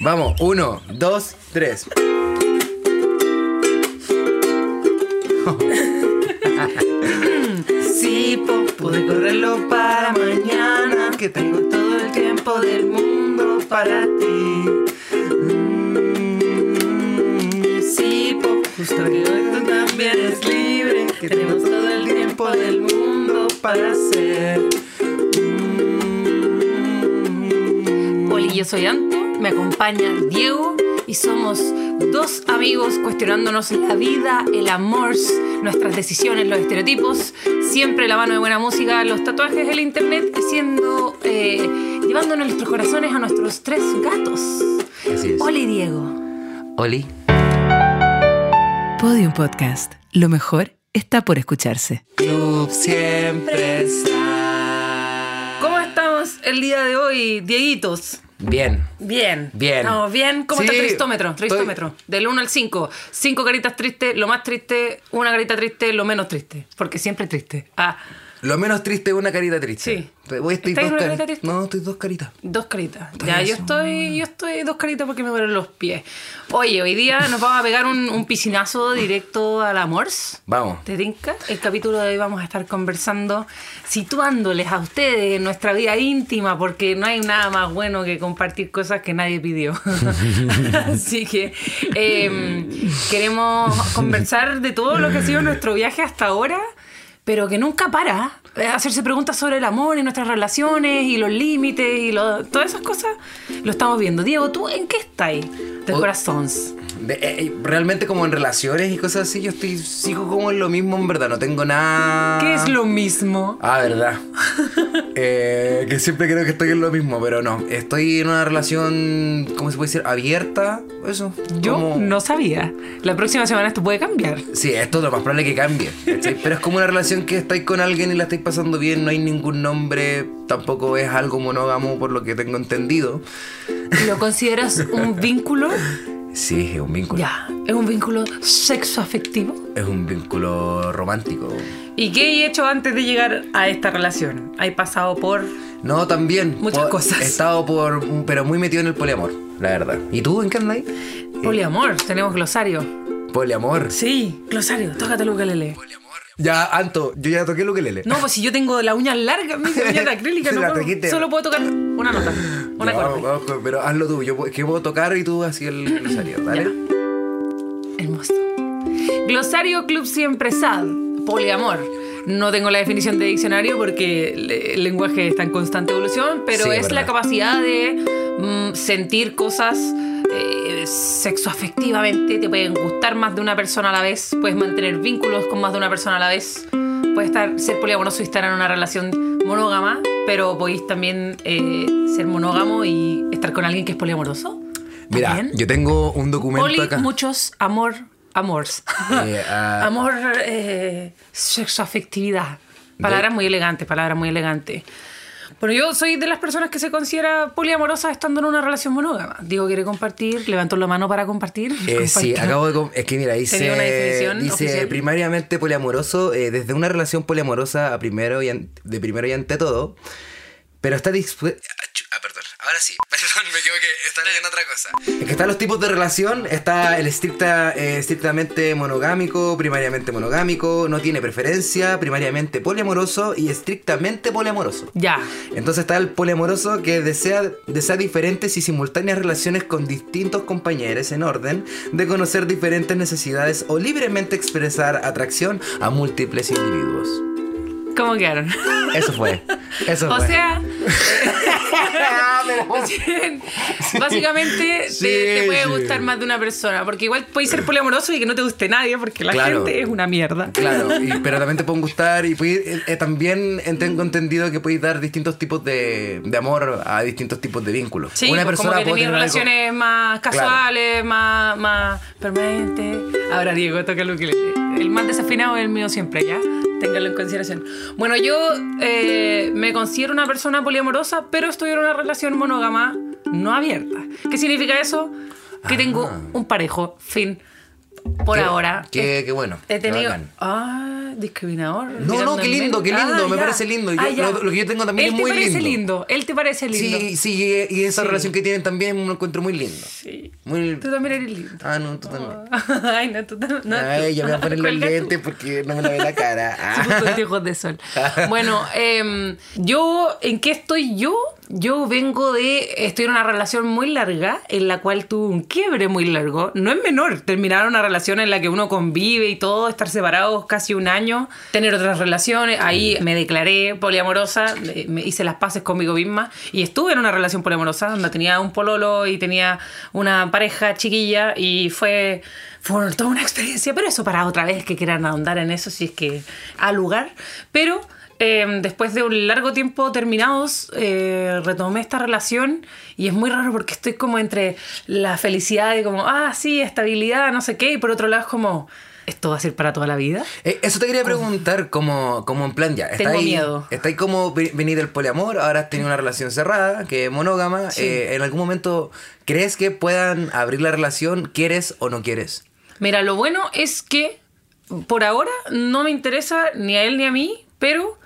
Vamos, uno, dos, tres. Sí, po, pude correrlo para mañana, que tengo todo el tiempo del mundo para ti. Mm, Sí, po, justo que hoy tú también es libre, que tenemos todo el tiempo del mundo para hacer. Mm. Hola, yo soy Anto, me acompaña Diego y somos dos amigos cuestionándonos la vida, el amor, nuestras decisiones, los estereotipos, siempre la mano de buena música, los tatuajes, el internet, siendo, eh, llevando nuestros corazones a nuestros tres gatos. Así es. Hola Diego. Oli. Podium Podcast. Lo mejor está por escucharse. Club siempre está. ¿Cómo estamos el día de hoy, Dieguitos? Bien. Bien. Bien. Estamos bien. ¿Cómo Sí, está el tristómetro? estoy- Tristómetro. Del 1 al 5. 5 caritas tristes, lo más triste, una carita triste, lo menos triste. Porque siempre triste. Ah, Lo menos triste es una carita triste. Sí. Voy, estoy ¿Estáis dos una cari- carita triste? No, estoy dos caritas. dos caritas. Estoy Ya, yo estoy, yo estoy dos caritas porque me duelen los pies. Oye, hoy día nos vamos a pegar un, un piscinazo directo al amor. Vamos. ¿Te tinca? El capítulo de hoy vamos a estar conversando, situándoles a ustedes en nuestra vida íntima, porque no hay nada más bueno que compartir cosas que nadie pidió. Así que eh, queremos conversar de todo lo que ha sido nuestro viaje hasta ahora, pero que nunca para. eh, Hacerse preguntas sobre el amor y nuestras relaciones y los límites y lo- todas esas cosas, lo estamos viendo. Diego, ¿tú en qué estás? Del O- corazón. De- eh, eh, realmente como en relaciones y cosas así, yo estoy sigo como en lo mismo en verdad, no tengo nada... ¿Qué es lo mismo? Ah, verdad. Eh, que siempre creo que estoy en lo mismo, pero no. Estoy en una relación, ¿cómo se puede decir? Abierta, eso. Yo como- no sabía. La próxima semana esto puede cambiar. Sí, esto es lo más probable que cambie. ¿cachai? Pero es como una relación que estáis con alguien y la estáis pasando bien, no hay ningún nombre, tampoco es algo monógamo por lo que tengo entendido. ¿Lo consideras un vínculo? Sí, es un vínculo. Ya, es un vínculo sexoafectivo. Es un vínculo romántico. ¿Y qué he hecho antes de llegar a esta relación? He pasado por... No, también. Muchas por- cosas. He estado por. pero muy metido en el poliamor, la verdad. ¿Y tú en qué andas ahí? Poliamor, tenemos glosario. Poliamor. Sí, glosario, tócate el ukelele. Ya, Anto, yo ya toqué lo que lele. No, pues si yo tengo la uña larga, mi uña de acrílica, no puedo. Solo puedo tocar una nota, una Ya, acorde. vamos, vamos, pero hazlo tú. Yo que puedo tocar y tú así el glosario, ¿vale? Hermoso. Glosario Club Siempre Sad. Poliamor. No tengo la definición de diccionario porque el lenguaje está en constante evolución, pero Sí, es la capacidad de mm, sentir cosas eh, sexoafectivamente. Te pueden gustar más de una persona a la vez, puedes mantener vínculos con más de una persona a la vez. Puedes estar, ser poliamoroso y estar en una relación monógama, pero podéis también eh, ser monógamo y estar con alguien que es poliamoroso. Mira, También. yo tengo un documento Poli, acá. muchos, amor, amors. Eh, ah, amor, eh, sexoafectividad. Palabras muy elegantes, palabras muy elegantes. Bueno, yo soy de las personas que se considera poliamorosa estando en una relación monógama. Diego quiere compartir, levantó la mano para compartir. Eh, sí, acabo de... Es que mira, dice, una definición dice oficial. primariamente poliamoroso, eh, desde una relación poliamorosa a primero y de primero y ante todo, pero está dispuesto... Ah, perdón, ahora sí, perdón, me equivoqué, está leyendo otra cosa. Es que están los tipos de relación, está el estricta, eh, estrictamente monogámico, primariamente monogámico, no tiene preferencia, primariamente poliamoroso y estrictamente poliamoroso. Ya. Entonces está el poliamoroso que desea, desea diferentes y simultáneas relaciones con distintos compañeros en orden de conocer diferentes necesidades o libremente expresar atracción a múltiples individuos. ¿Cómo quedaron? Eso fue. Eso o fue. sea, básicamente Sí, te, te puede gustar más de una persona. Porque igual puedes ser poliamoroso y que no te guste nadie, porque la Claro. gente es una mierda. Claro, y- pero también te pueden gustar y puede- eh, eh, también tengo entendido que puedes dar distintos tipos de, de amor a distintos tipos de vínculos. Sí, pues como que puede tener algo- relaciones más casuales, más, más permanentes. Ahora, Diego, toca lo que le- El más desafinado es el mío siempre, ¿ya? Téngalo en consideración. Bueno, yo eh, me considero una persona poliamorosa, pero estoy en una relación monógama no abierta. ¿Qué significa eso? Que tengo un parejo, fin. Por Qué- ahora. Qué, he- qué bueno. He tenido. Ah, discriminador. No, no, qué lindo, qué lindo, me ya. parece lindo. Yo- Ah, ya. lo- lo que yo tengo también Él es te muy parece lindo. lindo. Él te parece lindo. Sí, sí, y esa Sí. relación que tienen también lo encuentro muy lindo. Sí. Muy... Tú también eres lindo. Ah, no, tú también. Ay, no, tú también. No, Ay, ya me voy a poner los lentes porque no me lavé la cara. Se Ah. puso anteojos de sol. Bueno, em, yo, ¿en qué estoy yo? Yo vengo de. Estoy en una relación muy larga, en la cual tuve un quiebre muy largo. No es menor terminar una relación en la que uno convive y todo, estar separados casi un año, tener otras relaciones. Ahí me declaré poliamorosa, me hice las paces conmigo misma y estuve en una relación poliamorosa donde tenía un pololo y tenía una pareja chiquilla y fue. Fue toda una experiencia, pero eso para otra vez que quieran ahondar en eso, si es que al lugar. Pero eh, después de un largo tiempo terminados, eh, retomé esta relación y es muy raro porque estoy como entre la felicidad de como, ah, sí, estabilidad, no sé qué, y por otro lado es como, ¿esto va a ser para toda la vida? Eh, Eso te quería preguntar, como, como en plan ya. Tengo ahí- miedo. Está ahí como ve- venir del poliamor, ahora has tenido una relación cerrada, que es monógama. Sí. Eh, ¿En algún momento crees que puedan abrir la relación? ¿Quieres o no quieres? Mira, lo bueno es que por ahora no me interesa ni a él ni a mí, pero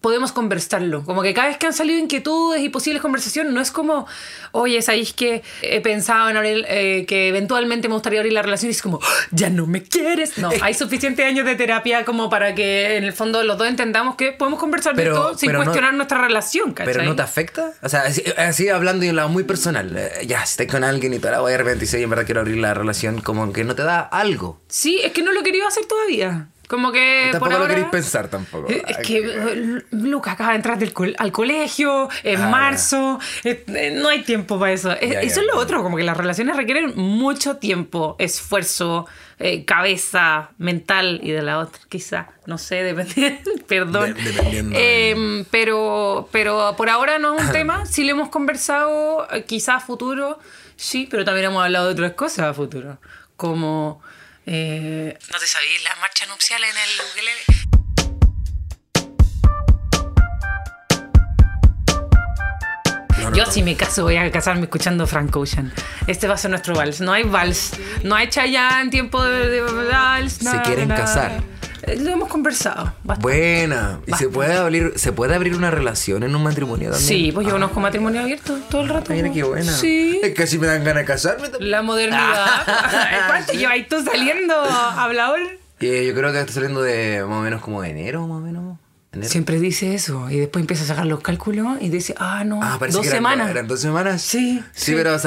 podemos conversarlo. Como que cada vez que han salido inquietudes y posibles conversaciones, no es como, oye, ¿sabéis que he pensado en abrir, eh, que eventualmente me gustaría abrir la relación? Y es como, "Ah, ya no me quieres. No, hay suficientes años de terapia como para que en el fondo los dos entendamos que podemos conversar Pero- de todo sin pero no- cuestionar nuestra relación, ¿cachai? ¿Pero no te afecta? O sea, así, así hablando de un lado muy personal. eh, ya, si estás con alguien y toda la voy de repente y dices, "Oye, en verdad quiero abrir la relación, como que no te da algo. Sí, es que no lo he querido hacer todavía. Como que Tampoco por lo queréis pensar tampoco. Eh, Es que eh, Luca acaba de entrar del al colegio en Ah, marzo, eh, no hay tiempo para eso. Ya, eso ya, es lo ya. otro, como que las relaciones requieren mucho tiempo, esfuerzo, eh, cabeza mental y de la otra, quizá, no sé, depende, perdón. De- dependiendo Eh, pero, pero por ahora no es un tema, si lo hemos conversado, quizá a futuro, sí, pero también hemos hablado de otras cosas a futuro, como... eh, ¿No te sabías la marcha nupcial en el ukelele? No, no, Yo no. si me caso voy a casarme escuchando Frank Ocean. Este va a ser nuestro vals. No hay vals. No hay Chayanne en tiempo de, de vals. Se na, quieren na. casar. Eh, Lo hemos conversado. bastante. Buena. ¿Y se puede, abrir, se puede abrir una relación en un matrimonio también? Sí, pues yo conozco matrimonio abierto todo el rato. Mira qué buena. Sí. Es que así me dan ganas de casarme también. La modernidad. ¿Cuánto llevas tú saliendo, hablador? Eh, yo creo que está saliendo de más o menos como de enero, más o menos. Enero. Siempre dice eso y después empieza a sacar los cálculos y dice, ah, no, Ah, parece dos que eran, semanas. eran dos semanas. Sí, Sí, sí. pero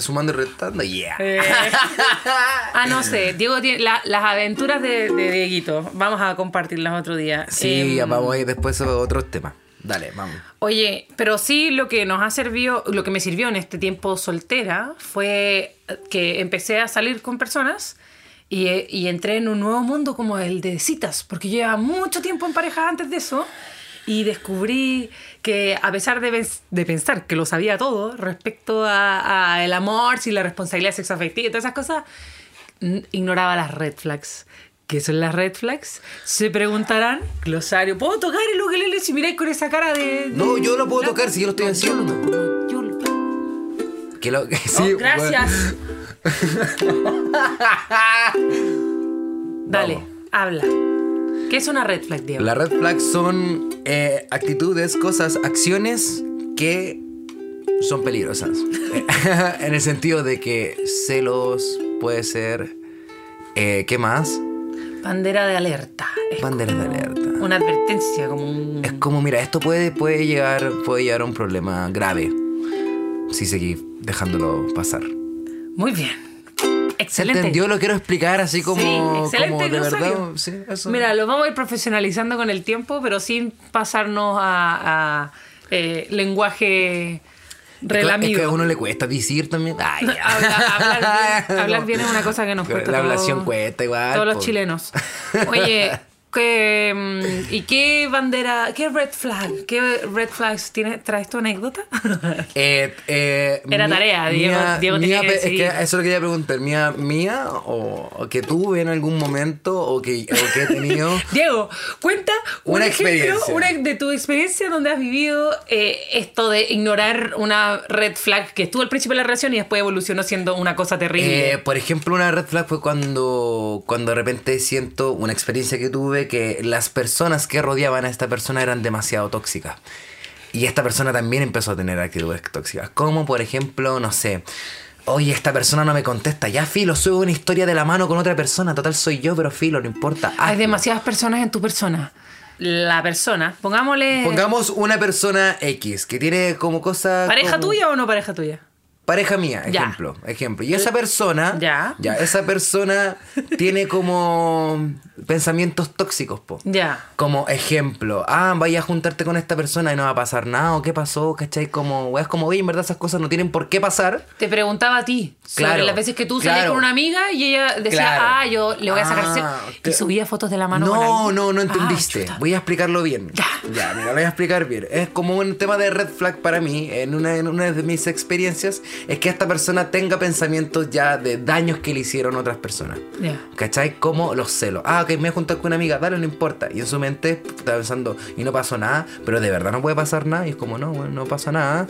sumando y restando, yeah. Eh. ah, no sé. Diego tiene la- las aventuras de, de Dieguito. Vamos a compartirlas otro día. Sí, Em, ya vamos a ir después a otros temas. Dale, vamos. Oye, pero sí lo que nos ha servido, lo que me sirvió en este tiempo soltera fue que empecé a salir con personas y, y entré en un nuevo mundo como el de citas, porque llevaba mucho tiempo en pareja antes de eso y descubrí que a pesar de, de pensar que lo sabía todo respecto a, a el amor, si la responsabilidad sexoafectiva y todas esas cosas, ignoraba las red flags. ¿Qué son las red flags? Se preguntarán, glosario, ¿puedo tocar el ukelele si miráis con esa cara de... No, yo lo puedo de- tocar si yo lo estoy haciendo. Yo lo- Que lo, que Oh, sí, gracias. Dale, Vamos. habla. ¿Qué es una red flag, Diego? Las red flags son eh, actitudes, cosas, acciones que son peligrosas. en el sentido de que celos puede ser. eh, ¿Qué más? Bandera de alerta. Es Bandera de alerta. Una advertencia, como un... Es como, mira, esto puede, puede, llegar, puede llegar a un problema grave si seguís dejándolo pasar. Muy bien. ¿Se Excelente. entendió? Lo quiero explicar así como, Sí, excelente como de verdad. Sí, eso. Mira, lo vamos a ir profesionalizando con el tiempo, pero sin pasarnos a, a, eh, lenguaje Es que- relamido. Es que a uno le cuesta decir también. Ay. Habla- hablar, bien, hablar bien es una cosa que nos cuesta. La todo- ablación cuesta igual. Todos los chilenos. Oye, ¿Qué, mm, ¿Y qué bandera, qué red flag, qué red flags tiene, traes tu anécdota? Eh, eh, Era mi- tarea, Diego- mía- Diego tenía mía, que pe- es decidir. que eso lo quería preguntar. ¿Mía, mía o, o que tuve en algún momento o que, o que he tenido? Diego, cuenta un Una ejemplo experiencia. una de tu experiencia donde has vivido eh, esto de ignorar una red flag que estuvo al principio de la relación y después evolucionó siendo una cosa terrible. Eh, por ejemplo, una red flag fue cuando, cuando de repente siento una experiencia que tuve que las personas que rodeaban a esta persona eran demasiado tóxicas. Y esta persona también empezó a tener actitudes tóxicas. Como por ejemplo, no sé. Oye, esta persona no me contesta. Ya, filo, subo una historia de la mano con otra persona. Total, soy yo, pero filo, no importa. Hay demasiadas personas en tu persona. La persona, pongámosle Pongamos una persona X que tiene como cosa. pareja como- tuya o no pareja tuya. Pareja mía, Ya. ejemplo, ejemplo. Y esa persona, Ya. esa persona tiene como pensamientos tóxicos, po. Ya. Como ejemplo, ah, vaya a juntarte con esta persona y no va a pasar nada, o qué pasó, ¿cachai? Como, weas, como, oye, en verdad esas cosas no tienen por qué pasar. Te preguntaba a ti sobre Claro, las veces que tú salías con una amiga y ella decía, Claro. ah, yo le voy a sacar Ah, y subía fotos de la mano con No, alguien. no, no Ah, entendiste. voy a explicarlo bien. Ya. Ya, mira, lo voy a explicar bien. Es como un tema de red flag para mí, en una, en una de mis experiencias, es que esta persona tenga pensamientos ya de daños que le hicieron otras personas. ¿Cachai? Como los celos. Ah, ok, me voy a juntar con una amiga, dale, no importa. Y en su mente está pensando, y no pasó nada, pero de verdad no puede pasar nada. Y es como, no, bueno, no pasa nada.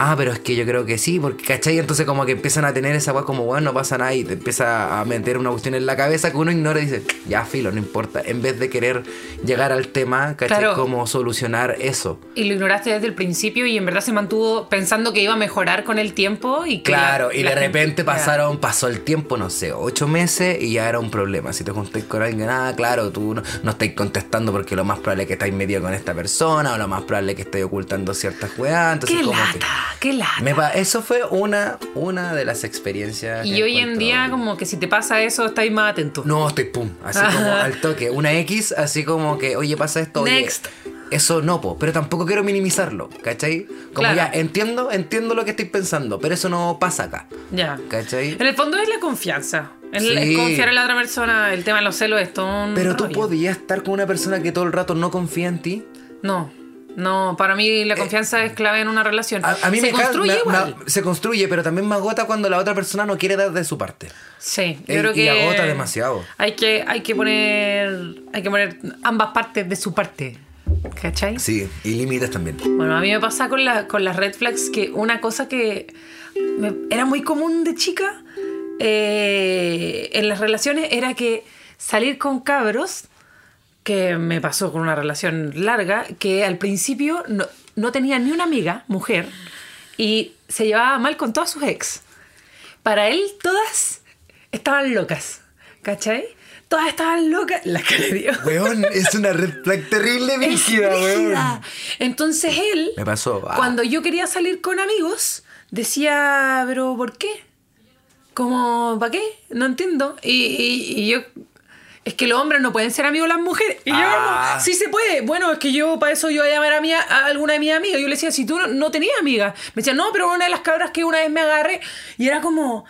Ah, pero es que yo creo que sí, porque, ¿cachai? Entonces como que empiezan a tener esa weá como, bueno, no pasa nada y te empieza a meter una cuestión en la cabeza que uno ignora y dice, ya, filo, no importa. En vez de querer llegar al tema, ¿cachai? Claro. Como solucionar eso. Y lo ignoraste desde el principio y en verdad se mantuvo pensando que iba a mejorar con el tiempo y que Claro, la- y de repente pasaron, pasó el tiempo, no sé, ocho meses y ya era un problema. Si te juntáis con alguien, ah, claro, tú no, no estáis contestando porque lo más probable es que estáis medio con esta persona o lo más probable es que estáis ocultando ciertas weas. Entonces, Qué como lata, que- qué lata. Me eso fue una, una de las experiencias. Y que hoy en día como que si te pasa eso estáis más atento. No, estoy pum, así Ajá. como al toque. Una X, así como que, oye, pasa esto, oye. Eso no, po, pero tampoco quiero minimizarlo, ¿cachai? Como Claro. ya, entiendo, entiendo lo que estoy pensando, pero eso no pasa acá, Ya. ¿cachai? En el fondo es la confianza. El, Sí. confiar en la otra persona. El tema de los celos es todo un Pero tú podías estar con una persona que todo el rato no confía en ti. No. No, para mí la confianza es clave en una relación. Eh, A, a mí Se me, construye me- igual. me- se construye, pero también me agota cuando la otra persona no quiere dar de su parte. Sí, yo Eh, creo y que agota demasiado. Hay que, hay que poner, hay que poner ambas partes de su parte, ¿cachai? Sí, y límites también. Bueno, a mí me pasa con, la, con las red flags que una cosa que me- era muy común de chica eh, en las relaciones era que salir con cabros, que me pasó con una relación larga, que al principio no, no tenía ni una amiga, mujer, y se llevaba mal con todas sus ex. Para él todas estaban locas, ¿cachai? Todas estaban locas. La cara de Dios. Weón, es una red flag terrible, brígida, weón. Entonces él, Me pasó. ah. cuando yo quería salir con amigos, decía, pero ¿por qué? Como, ¿para qué? No entiendo. Y, y- y yo, es que los hombres no pueden ser amigos de las mujeres. Y yo, Ah. como, sí se puede. Bueno, es que yo para eso yo voy a llamar a, mi, a alguna de mis amigas. Yo le decía, si tú no, no tenías amigas. Me decía, no, pero una de las cabras que una vez me agarré. Y era como,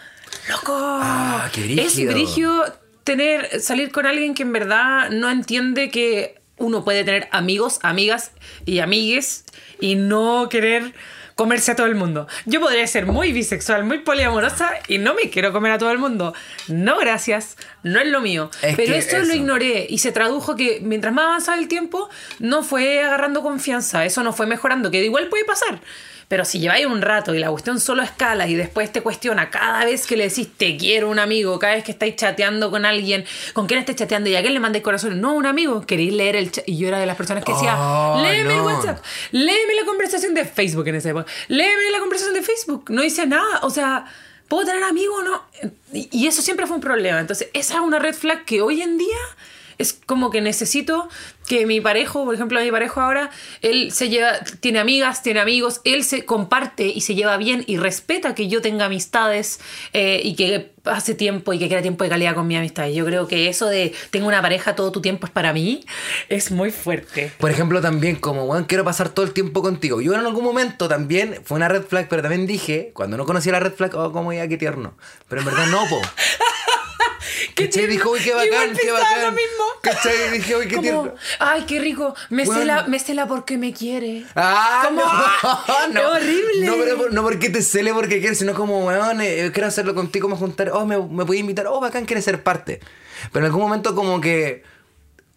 loco. Ah, qué Es brígido. tener, salir con alguien que en verdad no entiende que uno puede tener amigos, amigas y amigues y no querer comerse a todo el mundo. Yo podría ser muy bisexual, muy poliamorosa y no me quiero comer a todo el mundo. No, gracias. No es lo mío. Es Pero esto lo eso. ignoré y se tradujo que mientras más avanzaba el tiempo, no fue agarrando confianza. Eso no fue mejorando, que igual puede pasar. Pero si lleváis un rato y la cuestión solo escala y después te cuestiona cada vez que le decís te quiero un amigo, cada vez que estáis chateando con alguien, con quién estés chateando y a quién le mandéis corazón, no un amigo, queréis leer el chat. Y yo era de las personas que decía, Oh, léeme el. WhatsApp, léeme la conversación de Facebook en esa época, léeme la conversación de Facebook. No hice nada, o sea, ¿puedo tener amigos o no? Y eso siempre fue un problema. Entonces, esa es una red flag que hoy en día es como que necesito que mi parejo, por ejemplo, mi parejo ahora, él se lleva, tiene amigas, tiene amigos, él se comparte y se lleva bien y respeta que yo tenga amistades eh, y que hace tiempo y que quiera tiempo de calidad con mi amistad. Yo creo que eso de tengo una pareja, todo tu tiempo es para mí, es muy fuerte. Por ejemplo, también como, weón, quiero pasar todo el tiempo contigo. Yo en algún momento también, fue una red flag, pero también dije, cuando no conocía la red flag, oh, como ya, qué tierno. Pero en verdad no, po. ¿Cachai? Dijo, uy, qué bacán, qué bacán. lo mismo. ¿Cachai? Dije, uy, qué Como, tierno. ay, qué rico, me Bueno. cela, me cela porque me quiere. Ah, Como, no, no, es horrible. No, pero no porque te cele porque quieres, sino como, weón, eh, quiero hacerlo contigo, me juntar, oh, me, me puedes invitar, oh, bacán, quieres ser parte. Pero en algún momento como que,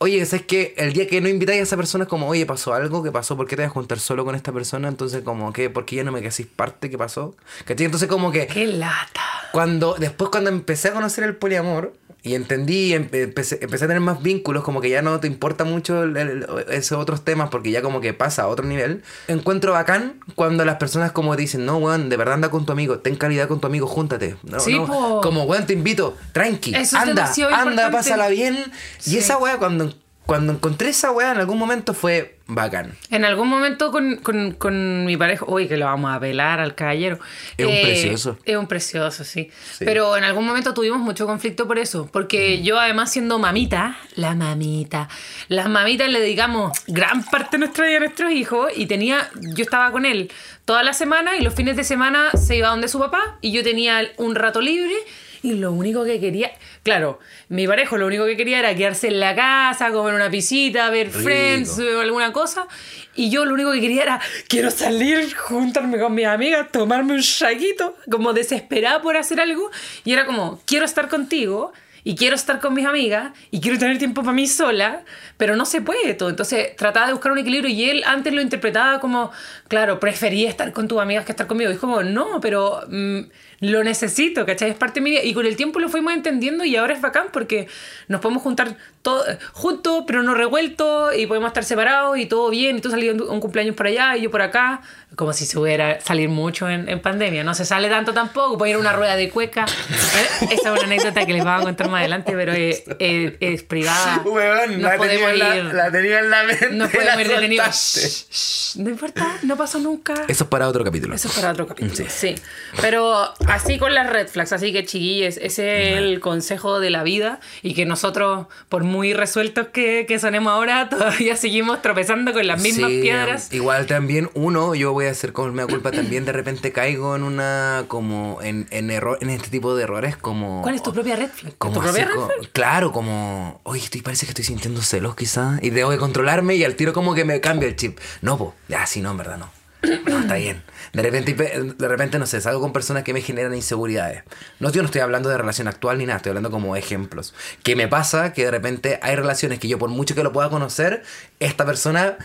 oye, ¿sabes qué? El día que no invitáis a esa persona es como, oye, pasó algo, ¿qué pasó? ¿Por qué te vas a juntar solo con esta persona? Entonces como que, ¿por qué ya no me hacís parte? ¿Qué pasó? ¿Cachai? Entonces como que... Qué lata. Cuando, después cuando empecé a conocer el poliamor y entendí, em- empecé, empecé a tener más vínculos, como que ya no te importa mucho el- el- esos otros temas porque ya como que pasa a otro nivel, encuentro bacán cuando las personas como dicen, no, weón, de verdad anda con tu amigo, ten calidad con tu amigo, júntate. No, Sí, no. Como, weón, te invito, tranqui, Eso es anda, anda, importante. pásala bien. Sí. Y esa weá, cuando, cuando encontré esa weá en algún momento fue bacán. En algún momento con, con- con mi pareja, uy, que lo vamos a pelar al caballero. Es un precioso. Es un precioso, sí. Sí. Pero en algún momento tuvimos mucho conflicto por eso. Porque yo, además, siendo mamita, la mamita, las mamitas le dedicamos gran parte de nuestra vida a nuestros hijos. Y tenía, yo estaba con él toda la semana y los fines de semana se iba donde su papá y yo tenía un rato libre. Y lo único que quería, claro, mi pareja lo único que quería era quedarse en la casa, comer una pisita, ver Rico. Friends, o alguna cosa. Y yo lo único que quería era, quiero salir, juntarme con mis amigas, tomarme un shaquito, como desesperada por hacer algo. Y era como, quiero estar contigo y quiero estar con mis amigas y quiero tener tiempo para mí sola, pero no se puede todo. Entonces trataba de buscar un equilibrio y él antes lo interpretaba como, claro, prefería estar con tus amigas que estar conmigo. Y es como, no, pero mm, lo necesito, ¿cachai? Es parte de mi vida. Y con el tiempo lo fuimos entendiendo y ahora es bacán porque nos podemos juntar todo, juntos, pero no revueltos y podemos estar separados y todo bien. Y tú salís un cumpleaños por allá y yo por acá. Como si se hubiera salir mucho en, en pandemia. No se sale tanto tampoco. Puede ir a una rueda de cueca. Eh, Esa es una anécdota que les vamos a contar más adelante, pero es, es- es privada. Weón, la tenía, podemos en la, ir. la tenía en la mente. No podemos ir detenidos. Shh, shh, No importa, no pasó nunca. Eso es para otro capítulo. Eso es para otro capítulo. Sí. Pero así con las red flags, así que chiquillos, ese es el consejo de la vida y que nosotros, por muy resueltos que, que sonemos ahora, todavía seguimos tropezando con las mismas Sí, piedras. Igual también uno, yo voy a hacer como mea culpa, también de repente caigo en una, como, en, en error, en este tipo de errores, como... ¿Cuál es tu propia red flag? Como ¿Tu propia así, red flag? claro, como, oye, estoy, parece que estoy sintiendo celos quizás, y debo de controlarme y al tiro como que me cambia el chip. No, pues, ya, sí, no, en verdad no. No, está bien. De repente, de repente, no sé, salgo con personas que me generan inseguridades. No, yo no estoy hablando de relación actual ni nada, estoy hablando como ejemplos. Que me pasa que de repente hay relaciones que yo, por mucho que lo pueda conocer, esta persona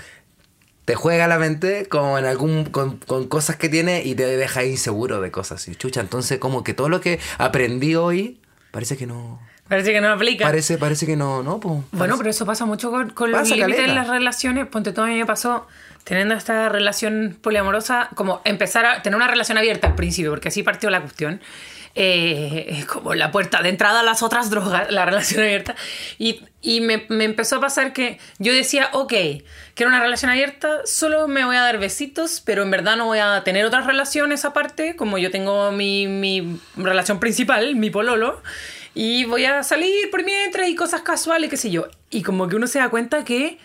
te juega la mente como en algún con, con cosas que tiene y te deja inseguro de cosas. Y chucha, entonces como que todo lo que aprendí hoy parece que no. Parece que no aplica. Parece, parece que no, no, pues. Bueno, pero eso pasa mucho con, con los límites en las relaciones. Ponte todo a mí me pasó teniendo esta relación poliamorosa, como empezar a tener una relación abierta al principio, porque así partió la cuestión. Eh, es como la puerta de entrada a las otras drogas, la relación abierta. Y, y me, me empezó a pasar que yo decía, ok, quiero una relación abierta, solo me voy a dar besitos, pero en verdad no voy a tener otras relaciones aparte, como yo tengo mi, mi relación principal, mi pololo. Y voy a salir por mientras y cosas casuales, qué sé yo. Y como que uno se da cuenta que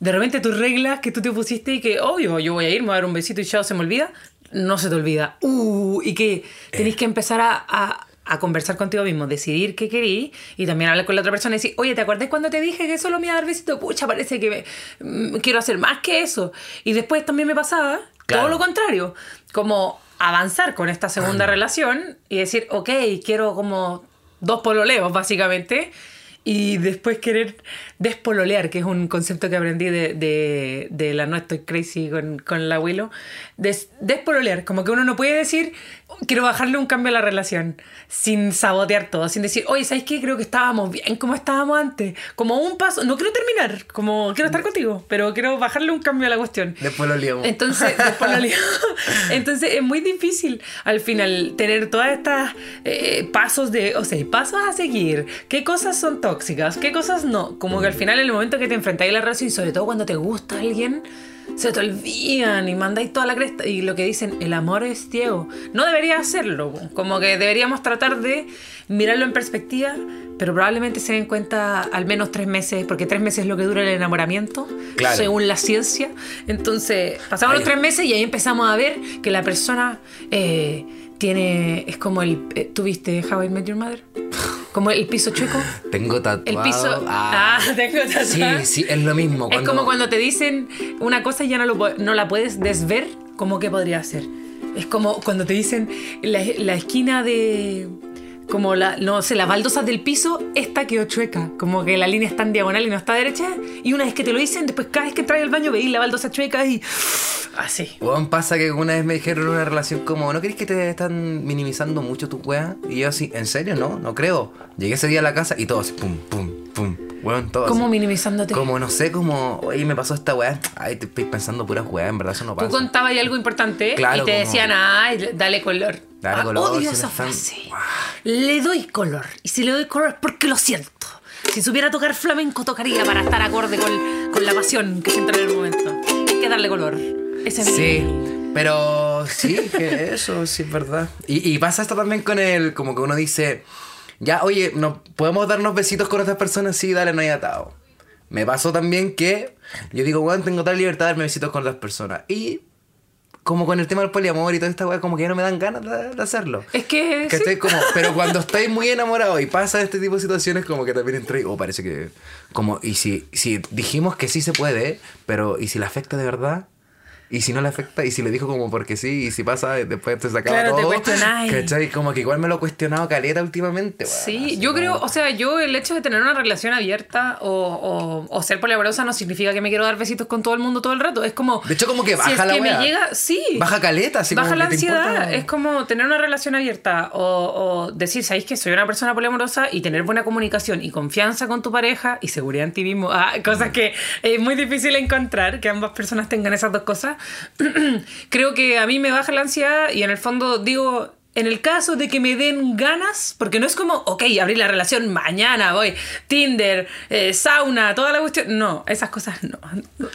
de repente tus reglas que tú te pusiste y que, obvio, yo voy a ir, me voy a dar un besito y chao, se me olvida, no se te olvida. Uh, y que tenés que empezar a, a- a conversar contigo mismo, decidir qué querís y también hablar con la otra persona y decir, oye, ¿te acuerdas cuando te dije que solo me iba a dar besito? Pucha, parece que me- mm, quiero hacer más que eso. Y después también me pasaba Claro. todo lo contrario, como avanzar con esta segunda relación y decir, ok, quiero como dos pololeos, básicamente, y después querer despololear, que es un concepto que aprendí de, de, de la No Estoy Crazy con, con la Willow. Des- despololear, como que uno no puede decir, quiero bajarle un cambio a la relación, sin sabotear todo, sin decir, oye, ¿sabes qué? Creo que estábamos bien como estábamos antes. Como un paso, no quiero terminar, como quiero estar contigo, pero quiero bajarle un cambio a la cuestión. Después lo liamos. Entonces, lío. Entonces es muy difícil al final tener todas estas eh, pasos de, o sea, pasos a seguir. ¿Qué cosas son tóxicas? ¿Qué cosas no? Como que al final en el momento que te enfrentáis a la relación y sobre todo cuando te gusta alguien, se te olvidan y mandáis toda la cresta. Y lo que dicen, el amor es ciego. No debería hacerlo. Como que deberíamos tratar de mirarlo en perspectiva, pero probablemente se den cuenta al menos tres meses, porque tres meses es lo que dura el enamoramiento, Claro. según la ciencia. Entonces, pasamos los tres meses y ahí empezamos a ver que la persona eh, tiene. Es como el. eh, ¿Tuviste How I Met Your Mother? Como el piso chueco. Tengo tatuado. El piso. Ah, tengo tatuado. Sí, sí, es lo mismo. Es como cuando te dicen una cosa y ya no, lo, no la puedes desver, como que podría ser. Es como cuando te dicen la, la esquina de. Como la, no sé, la baldosa del piso, esta quedó chueca. Como que la línea está en diagonal y no está derecha. Y una vez que te lo dicen, después cada vez que traes al baño veis la baldosa chueca y. Así. Weón, pasa que una vez me dijeron en una relación como, ¿no crees que te están minimizando mucho tu weá? Y yo así, ¿en serio? No, no creo. Llegué ese día a la casa y todo así, pum, pum, pum. Weón, todo Como minimizándote. Como, no sé, como, oye, me pasó esta weá. Ay, te estoy pensando puras weá, en verdad eso no Tú pasa. contabas ahí algo importante Claro, y te como- decían, ay, dale color. Dale Ah, color, Odio si esa están- frase. Le doy color. Y si le doy color es porque lo siento. Si supiera tocar flamenco, tocaría para estar acorde con, con la pasión que siento en el momento. Hay que darle color. Ese es Sí, mi... pero sí, que eso sí es verdad. Y, y pasa esto también con el, como que uno dice, ya, oye, no, ¿podemos darnos besitos con otras personas? Sí, dale, no hay atado. Me pasó también que yo digo, bueno, tengo tal libertad de darme besitos con otras personas. Y como con el tema del poliamor y toda esta weá, como que ya no me dan ganas de, de hacerlo. Es que... ¿Cachai? sí. Como, pero cuando estáis muy enamorados y pasa este tipo de situaciones, como que también entré, o parece que. Como, y si, si dijimos que sí se puede, pero ¿y si le afecta de verdad? ¿Y si no le afecta? ¿Y si le dijo como porque sí? ¿Y si pasa, después te sacaba Claro, te todo? cuestionáis. ¿Cachai? Como que igual me lo he cuestionado caleta últimamente, weón. Sí, yo como- creo, o sea, yo el hecho de tener una relación abierta o, o- o ser poliamorosa no significa que me quiero dar besitos con todo el mundo todo el rato. Es como. De hecho, como que si baja es la que wea. me llega, sí. Baja caleta, así Baja como la que te ansiedad. importa- Es como tener una relación abierta o, o decir, ¿sabéis que soy una persona poliamorosa y tener buena comunicación y confianza con tu pareja y seguridad en ti mismo? Ah, cosas que es muy difícil encontrar, que ambas personas tengan esas dos cosas. Creo que a mí me baja la ansiedad y en el fondo digo. En el caso de que me den ganas, porque no es como, ok, abrir la relación mañana, voy, Tinder, eh, sauna, toda la cuestión. No, esas cosas no.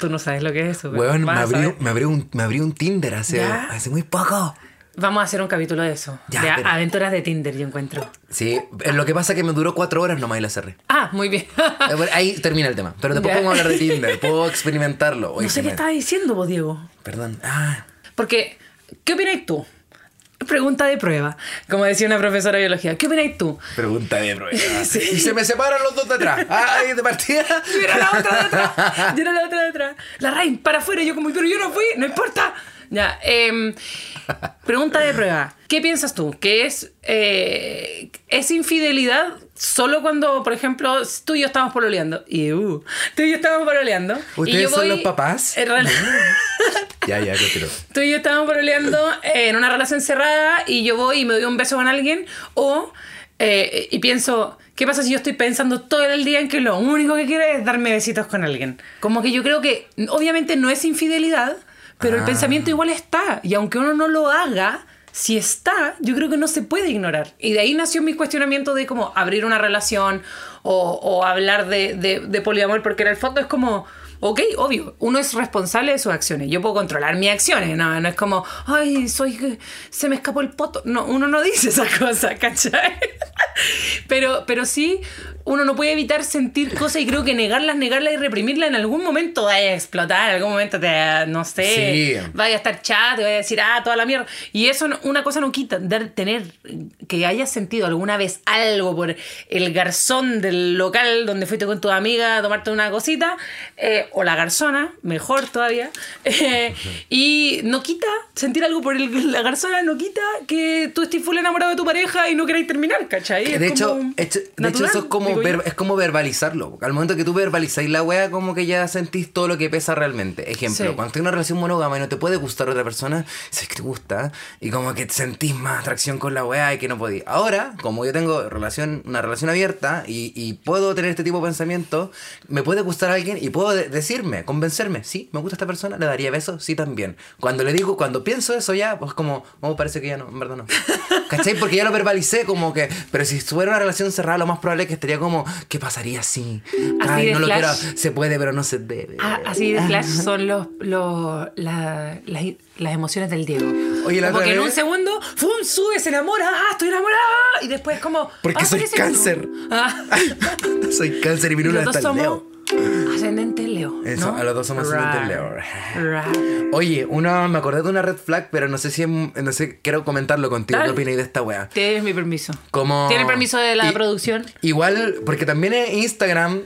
Tú no sabes lo que es eso. Weón, me abrió, me, abrió un, me abrió un Tinder hace, ¿Ya? hace muy poco. Vamos a hacer un capítulo de eso. Ya, de pero- aventuras de Tinder, yo encuentro. Sí, eh, lo que pasa es que me duró cuatro horas nomás y la cerré. Ah, muy bien. Eh, Ahí termina el tema. Pero después podemos hablar de Tinder. Puedo experimentarlo. Oye, no sé qué me- estaba diciendo vos, Diego. Perdón. Ah, Porque, ¿qué opináis tú? Pregunta de prueba. Como decía una profesora de biología. ¿Qué opináis tú? pregunta de prueba. Sí. Y se me separan los dos de atrás. Ah, ahí de partida. Yo era la otra de atrás. Yo era la otra de atrás. La Rain, para afuera. Yo como, pero yo no fui, no importa. Ya, em, pregunta de prueba. ¿Qué piensas tú? ¿Que es, eh, es infidelidad solo cuando, por ejemplo, tú y yo estamos pololeando? Y, uh, tú y yo estamos pololeando. y ¿Ustedes yo son voy- los papás? En Ya, ya, continúo. tú y yo estamos pololeando en una relación cerrada y yo voy y me doy un beso con alguien o eh, y pienso ¿qué pasa si yo estoy pensando todo el día en que lo único que quiero es darme besitos con alguien? como que yo creo que obviamente no es infidelidad pero el Ah. pensamiento igual está y aunque uno no lo haga si está, yo creo que no se puede ignorar. Y de ahí nació mi cuestionamiento de cómo abrir una relación o, o hablar de, de- de poliamor, porque en el fondo es como, ok, obvio, uno es responsable de sus acciones. Yo puedo controlar mis acciones, no, no es como, ay, soy, se me escapó el poto. No, uno no dice esa cosa, ¿cachai? Pero, pero sí, uno no puede evitar sentir cosas y creo que negarlas, negarlas y reprimirlas en algún momento vaya a explotar, en algún momento te, no sé, Sí. vaya a estar chat, vaya a decir, ah, toda la mierda. Y eso, una cosa no quita, dar, tener, que hayas sentido alguna vez algo por el garzón del local donde fuiste con tu amiga a tomarte una cosita, eh, o la garzona, mejor todavía, eh, y no quita, sentir algo por el- la garzona no quita que tú estés full enamorado de tu pareja y no queráis terminar, ¿cachai? De Es hecho, de hecho, eso es como, ver- es como verbalizarlo. Al momento que tú verbalizáis la wea, como que ya sentís todo lo que pesa realmente. Ejemplo, Sí. cuando tienes una relación monógama y no te puede gustar otra persona, sabes que te gusta y como que sentís más atracción con la wea y que no podís. Ahora, como yo tengo relación, una relación abierta y, y puedo tener este tipo de pensamiento, me puede gustar alguien y puedo de- decirme, convencerme, sí, me gusta esta persona, le daría besos, sí también. Cuando le digo, cuando pienso eso ya, pues como, oh, parece que ya no, en verdad no. ¿Cachai? Porque ya lo verbalicé como que, pero si fuera una relación cerrada, lo más probable es que estaría como, ¿qué pasaría si? Así Ay, no lo flash. quiero, se puede, pero no se debe. Ah, así de flash son los, los, la- las, las emociones del Diego. Oye, la como otra que en un segundo, ¡fum! sube, se enamora, ¡ah, estoy enamorada! Y después como... Porque ah, soy cáncer. Ah. Soy cáncer y dos en somos Leo. ascendente Leo. Eso, ¿no? a los dos somos Leo. Ra. Oye, una, me acordé de una red flag, pero no sé si no sé, quiero comentarlo contigo. Dale. ¿Qué opináis de esta wea? Tienes mi permiso. Como... ¿Tiene permiso de la y- producción? Igual, porque también en Instagram.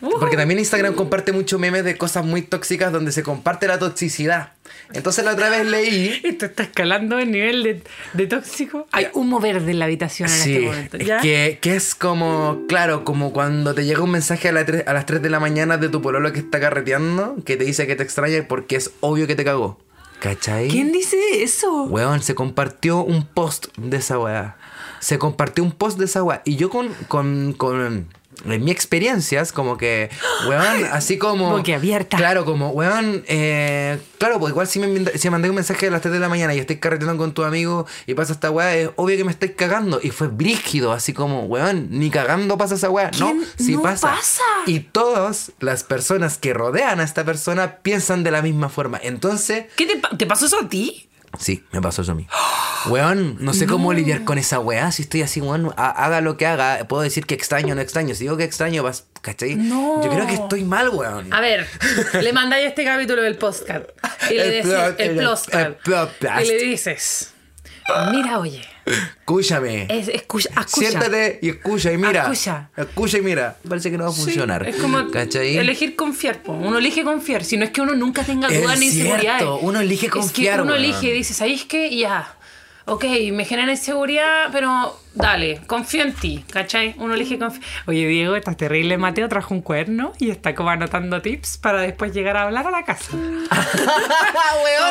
Porque también Instagram comparte muchos memes de cosas muy tóxicas donde se comparte la toxicidad. Entonces la otra vez leí. Esto está escalando el nivel de, de tóxico. Hay humo verde en la habitación en Sí, este momento. ¿ya? que, que es como, claro, como cuando te llega un mensaje a, la tre- a las 3 de la mañana de tu pololo que está carreteando, que te dice que te extraña porque es obvio que te cagó. ¿Cachai? ¿Quién dice eso? Weón, se compartió un post de esa weá. Se compartió un post de esa weá. Y yo con, con, con en mi experiencia es como que, weón, así como... Boquiabierta. Claro, como, weón, eh, claro, pues igual si me, si me mandé un mensaje a las 3 de la mañana y estoy carreteando con tu amigo y pasa esta weá, es obvio que me estáis cagando. Y fue brígido, así como, weón, ni cagando pasa esa weá. No, sí No pasa. pasa. Y todas las personas que rodean a esta persona piensan de la misma forma. Entonces... ¿Qué te, pa- te pasó eso a ti? Sí, me pasó eso a mí. Weón, no sé cómo lidiar con esa weá. Si estoy así, weón, ha- haga lo que haga. Puedo decir que extraño o no extraño. Si digo que extraño, vas, ¿cachai? No. Yo creo que estoy mal, weón. A ver, le mandáis este capítulo del podcast. Y le El plot- el, el- el podcast. Y le dices, mira, oye, Escúchame. es, escucha, escucha. Siéntate y escucha y mira. Escucha. Escucha y mira. Parece que no va a Sí, funcionar. es como ¿Cachai? elegir confiar. po. Uno elige confiar. Si no es que uno nunca tenga dudas ni cierto, inseguridades. uno elige confiar, Es que uno elige, dice, ¿sabéis qué? Ya. Ok, me genera inseguridad, pero dale, confío en ti, ¿cachai? Uno elige confiar. Oye, Diego, estás terrible. Mateo trajo un cuerno y está como anotando tips para después llegar a hablar a la casa.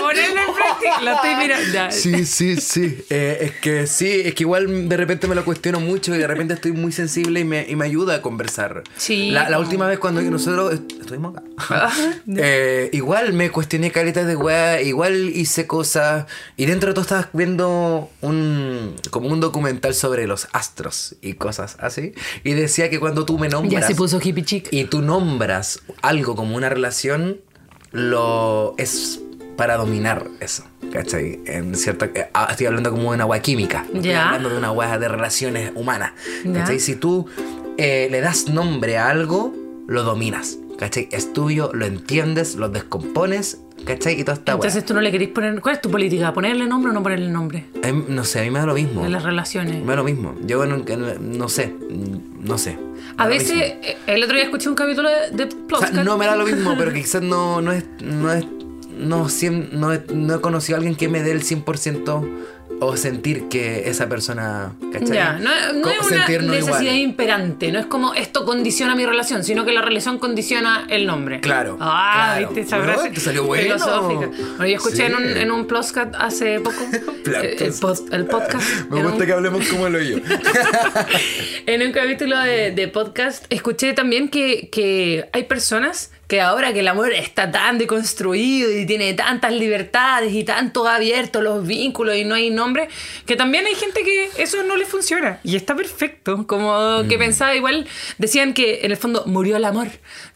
Ponerlo en práctica. Lo estoy mirando. Sí, sí, sí. Eh, es que sí, es que igual de repente me lo cuestiono mucho y de repente estoy muy sensible y me, y me ayuda a conversar. Sí. La, la última vez cuando nosotros est- estuvimos acá, eh, igual me cuestioné caletas de weá, igual hice cosas y dentro de todo estaba viendo un como un documental sobre los astros y cosas así y decía que cuando tú me nombras Ya se puso hippie chic. y tú nombras algo como una relación, lo es para dominar eso. ¿Cachai? En cierta, eh, ah, estoy hablando como de una agua química. no Estoy Ya. hablando de una agua de relaciones humanas. Ya. ¿Cachai? Si tú eh, le das nombre a algo, lo dominas. ¿Cachai? Es tuyo, lo entiendes, lo descompones. ¿Cachai? Y toda esta Entonces tú no le querés poner. ¿Cuál es tu política? ¿Ponerle nombre o no ponerle nombre? mí- No sé, a mí me da lo mismo. En las relaciones. Me da lo mismo. Yo no, no- no sé. No sé. A veces, mismo. eh, el otro día escuché un capítulo de, de O sea, no me da lo mismo, pero quizás no, no es. No es. No, no, no he conocido a alguien que me dé el 100% o sentir que esa persona. ¿Cachai? Ya, no, no es una necesidad iguales. imperante, no es como esto condiciona mi relación, sino que la relación condiciona el nombre. Claro, Ah, claro. viste esa frase. te salió bueno. filosófica. Bueno, yo escuché Sí. en un, en un Ploscat hace poco eh, el, pod- el podcast. Me gusta un- que hablemos como lo yo. En un capítulo de, de podcast escuché también que, que hay personas que ahora que el amor está tan deconstruido y tiene tantas libertades y tanto abierto los vínculos y no hay nombre, que también hay gente que eso no le funciona y está perfecto. Como que pensaba igual, decían que en el fondo murió el amor.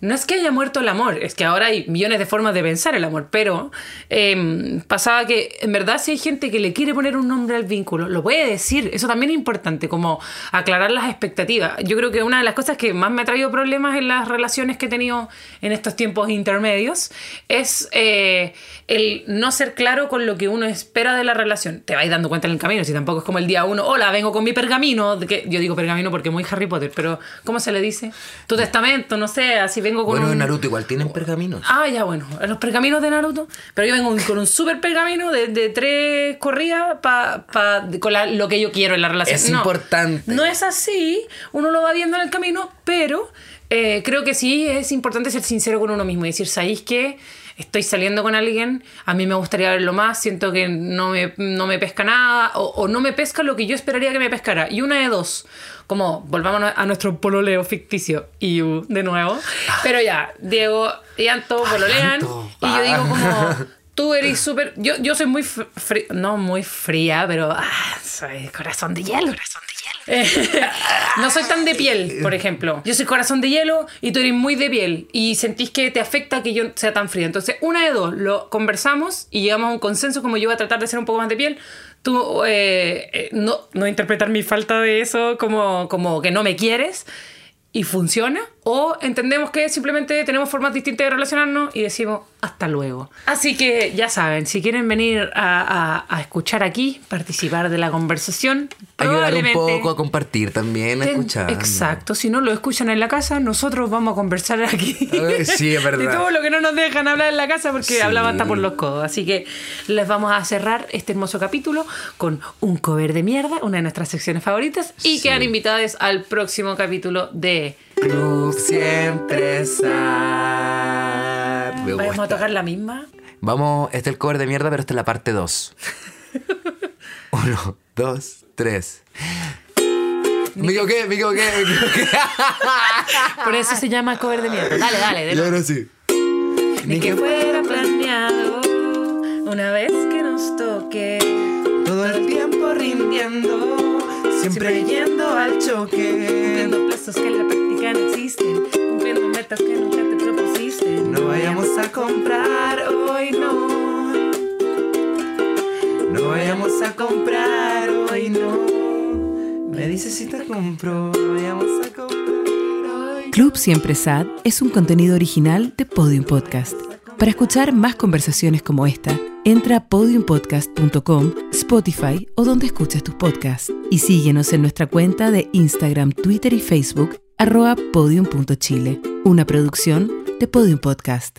No es que haya muerto el amor, es que ahora hay millones de formas de pensar el amor, pero em, pasaba que en verdad si hay gente que le quiere poner un nombre al vínculo, lo puede decir, eso también es importante, como aclarar las expectativas. Yo creo que una de las cosas que más me ha traído problemas en las relaciones que he tenido en estos tiempos intermedios es eh, el no ser claro con lo que uno espera de la relación. Te vais dando cuenta en el camino, si tampoco es como el día uno, hola, vengo con mi pergamino, de que yo digo pergamino porque muy Harry Potter, pero ¿cómo se le dice? Tu testamento, no sé, así vengo con Bueno, un... en Naruto igual tienen pergaminos. Ah, ya, bueno, los pergaminos de Naruto. Pero yo vengo con un super pergamino de, de tres corridas pa, pa- de- con la- lo que yo quiero en la relación. Es No, importante. No es así, uno lo va viendo en el camino, pero eh, creo que sí es importante ser sincero con uno mismo y decir, ¿sabéis qué? Estoy saliendo con alguien, a mí me gustaría verlo más, siento que no me, no me pesca nada o, o no me pesca lo que yo esperaría que me pescara. Y una de dos, como volvamos a nuestro pololeo ficticio, y de nuevo. Pero ya, Diego y Anto pololean y yo digo como... Tú eres súper... Yo, yo soy muy... fri- no muy fría, pero... Ah, soy corazón de hielo. Corazón de hielo. no soy tan de piel, por ejemplo. Yo soy corazón de hielo y tú eres muy de piel. Y sentís que te afecta que yo sea tan fría. Entonces, una de dos, lo conversamos y llegamos a un consenso como yo voy a tratar de ser un poco más de piel. Tú eh, eh, no, no interpretar mi falta de eso como, como que no me quieres. y funciona, o entendemos que simplemente tenemos formas distintas de relacionarnos y decimos hasta luego. Así que ya saben, si quieren venir a, a- a escuchar aquí, participar de la conversación, Ayudar un poco a compartir también, a escuchar. Exacto, si no lo escuchan en la casa, nosotros vamos a conversar aquí. Eh, sí, es verdad. De todo lo que no nos dejan hablar en la casa porque Sí. hablaban hasta por los codos. Así que les vamos a cerrar este hermoso capítulo con un cover de mierda, una de nuestras secciones favoritas, y Sí. quedan invitados al próximo capítulo de Club siempre sad. Me Vamos gusta. a tocar la misma. Vamos, este es el cover de mierda, pero esta es la parte 2. Uno, dos, tres. Me equivoqué, me equivoqué, me equivoqué. Por eso se llama cover de mierda. Dale, dale, de Y ahora sí. Ni que fuera planeado una vez que nos toque. Todo el tiempo rindiendo, siempre yendo al choque. Cumpliendo plazos que en la práctica no existen. Cumpliendo metas que nunca te vayamos a comprar hoy, no. No vayamos a comprar hoy, no. Me dices si te compro, no vayamos a comprar hoy. Club Siempre Sad es un contenido original de Podium Podcast. Para escuchar más conversaciones como esta, entra a podiumpodcast.com, Spotify o donde escuches tus podcasts. Y síguenos en nuestra cuenta de Instagram, Twitter y Facebook, arroba podium.chile, una producción de Podium Podcast.